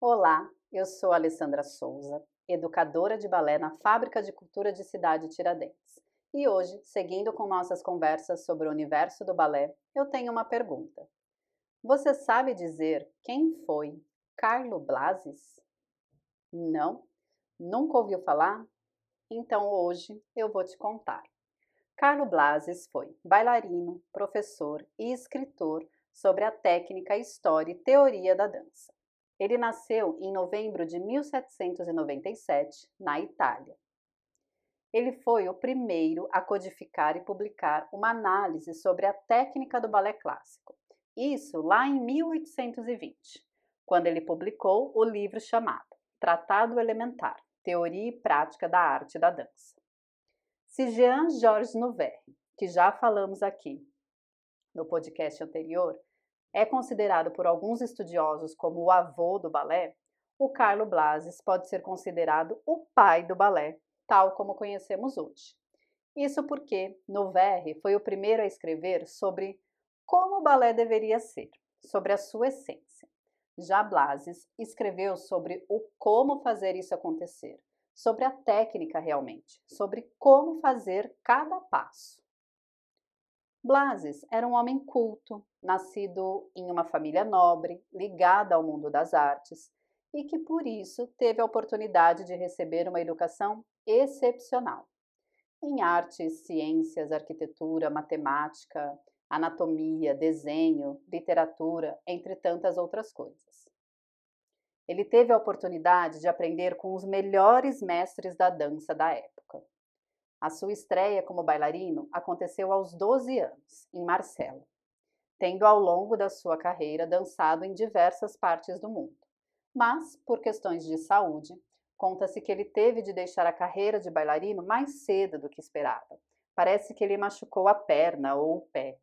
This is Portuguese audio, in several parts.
Olá, eu sou Alessandra Souza, educadora de balé na Fábrica de Cultura de Cidade Tiradentes. E hoje, seguindo com nossas conversas sobre o universo do balé, eu tenho uma pergunta. Você sabe dizer quem foi Carlo Blasis? Não? Nunca ouviu falar? Então hoje eu vou te contar. Carlo Blasis foi bailarino, professor e escritor sobre a técnica, história e teoria da dança. Ele nasceu em novembro de 1797, na Itália. Ele foi o primeiro a codificar e publicar uma análise sobre a técnica do balé clássico. Isso lá em 1820, quando ele publicou o livro chamado Tratado Elementar, Teoria e Prática da Arte da Dança. Se Jean-Georges Nouverre, que já falamos aqui no podcast anterior, é considerado por alguns estudiosos como o avô do balé, o Carlo Blasis pode ser considerado o pai do balé, tal como conhecemos hoje. Isso porque Noverre foi o primeiro a escrever sobre como o balé deveria ser, sobre a sua essência. Já Blasis escreveu sobre o como fazer isso acontecer, sobre a técnica realmente, sobre como fazer cada passo. Blasis era um homem culto, nascido em uma família nobre, ligada ao mundo das artes, e que por isso teve a oportunidade de receber uma educação excepcional em artes, ciências, arquitetura, matemática, anatomia, desenho, literatura, entre tantas outras coisas. Ele teve a oportunidade de aprender com os melhores mestres da dança da época. A sua estreia como bailarino aconteceu aos 12 anos, em Marcelo, tendo ao longo da sua carreira dançado em diversas partes do mundo. Mas, por questões de saúde, conta-se que ele teve de deixar a carreira de bailarino mais cedo do que esperava. Parece que ele machucou a perna ou o pé.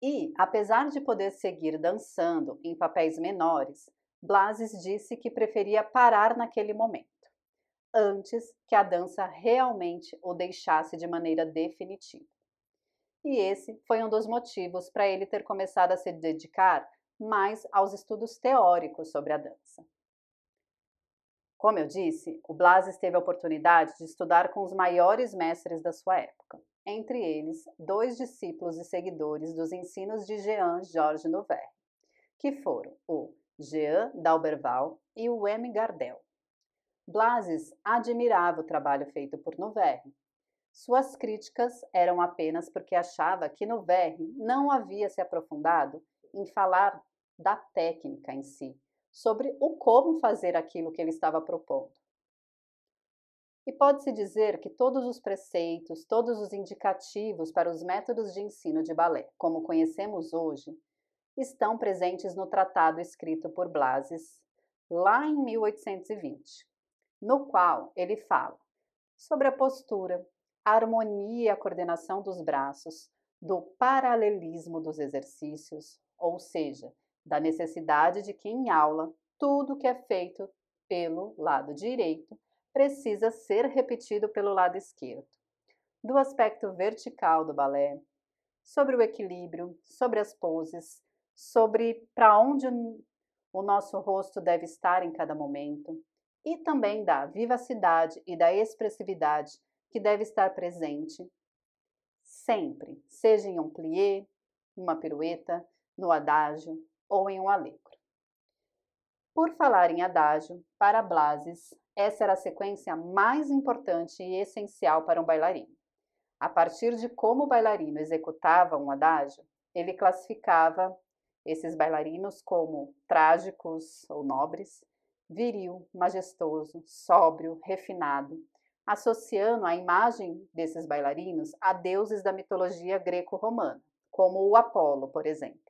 E, apesar de poder seguir dançando em papéis menores, Blases disse que preferia parar naquele momento antes que a dança realmente o deixasse de maneira definitiva. E esse foi um dos motivos para ele ter começado a se dedicar mais aos estudos teóricos sobre a dança. Como eu disse, o Blases teve a oportunidade de estudar com os maiores mestres da sua época, entre eles dois discípulos e seguidores dos ensinos de Jean Georges Nouvel, que foram o Jean d'Alberval e o M. Gardel. Blasis admirava o trabalho feito por Noverre. Suas críticas eram apenas porque achava que Noverre não havia se aprofundado em falar da técnica em si, sobre o como fazer aquilo que ele estava propondo. E pode-se dizer que todos os preceitos, todos os indicativos para os métodos de ensino de balé, como conhecemos hoje, estão presentes no tratado escrito por Blasis lá em 1820 no qual ele fala sobre a postura, harmonia e a coordenação dos braços, do paralelismo dos exercícios, ou seja, da necessidade de que em aula tudo que é feito pelo lado direito precisa ser repetido pelo lado esquerdo, do aspecto vertical do balé, sobre o equilíbrio, sobre as poses, sobre para onde o nosso rosto deve estar em cada momento, e também da vivacidade e da expressividade que deve estar presente sempre, seja em um plié, uma pirueta, no adágio ou em um alegro. Por falar em adágio, para Blases, essa era a sequência mais importante e essencial para um bailarino. A partir de como o bailarino executava um adágio, ele classificava esses bailarinos como trágicos ou nobres, viril, majestoso, sóbrio, refinado, associando a imagem desses bailarinos a deuses da mitologia greco-romana, como o Apolo, por exemplo.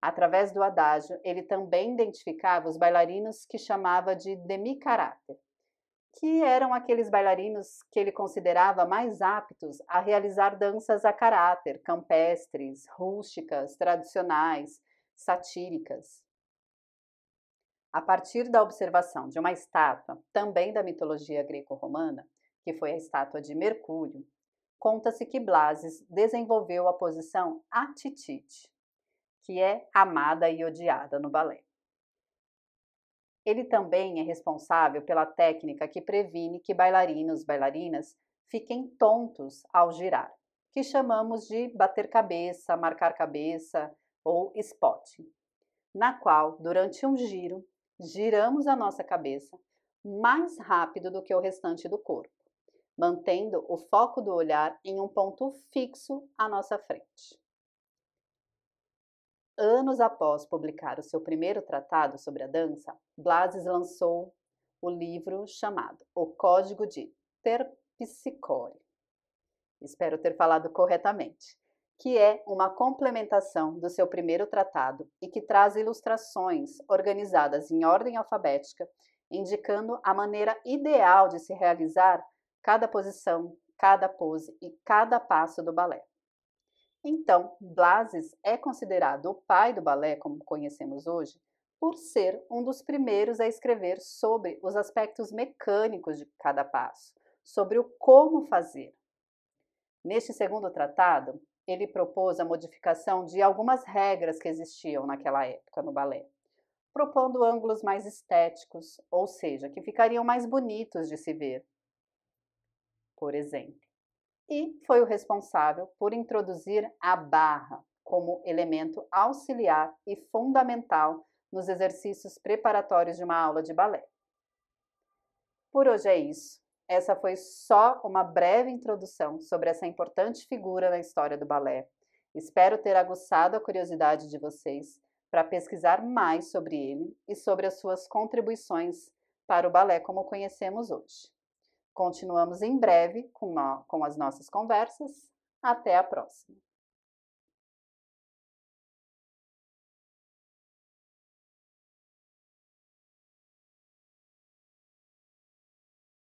Através do adágio, ele também identificava os bailarinos que chamava de demi-caráter, que eram aqueles bailarinos que ele considerava mais aptos a realizar danças a caráter, campestres, rústicas, tradicionais, satíricas. A partir da observação de uma estátua, também da mitologia greco-romana, que foi a estátua de Mercúrio, conta-se que Blases desenvolveu a posição atitite, que é amada e odiada no balé. Ele também é responsável pela técnica que previne que bailarinos, bailarinas fiquem tontos ao girar, que chamamos de bater cabeça, marcar cabeça ou spotting, na qual, durante um giro, giramos a nossa cabeça mais rápido do que o restante do corpo, mantendo o foco do olhar em um ponto fixo à nossa frente. Anos após publicar o seu primeiro tratado sobre a dança, Blases lançou o livro chamado O Código de Terpsicore. Espero ter falado corretamente, que é uma complementação do seu primeiro tratado e que traz ilustrações organizadas em ordem alfabética, indicando a maneira ideal de se realizar cada posição, cada pose e cada passo do balé. Então, Blases é considerado o pai do balé, como conhecemos hoje, por ser um dos primeiros a escrever sobre os aspectos mecânicos de cada passo, sobre o como fazer. Neste segundo tratado, ele propôs a modificação de algumas regras que existiam naquela época no balé, propondo ângulos mais estéticos, ou seja, que ficariam mais bonitos de se ver. Por exemplo, e foi o responsável por introduzir a barra como elemento auxiliar e fundamental nos exercícios preparatórios de uma aula de balé. Por hoje é isso. Essa foi só uma breve introdução sobre essa importante figura na história do balé. Espero ter aguçado a curiosidade de vocês para pesquisar mais sobre ele e sobre as suas contribuições para o balé como conhecemos hoje. Continuamos em breve com, com as nossas conversas. Até a próxima!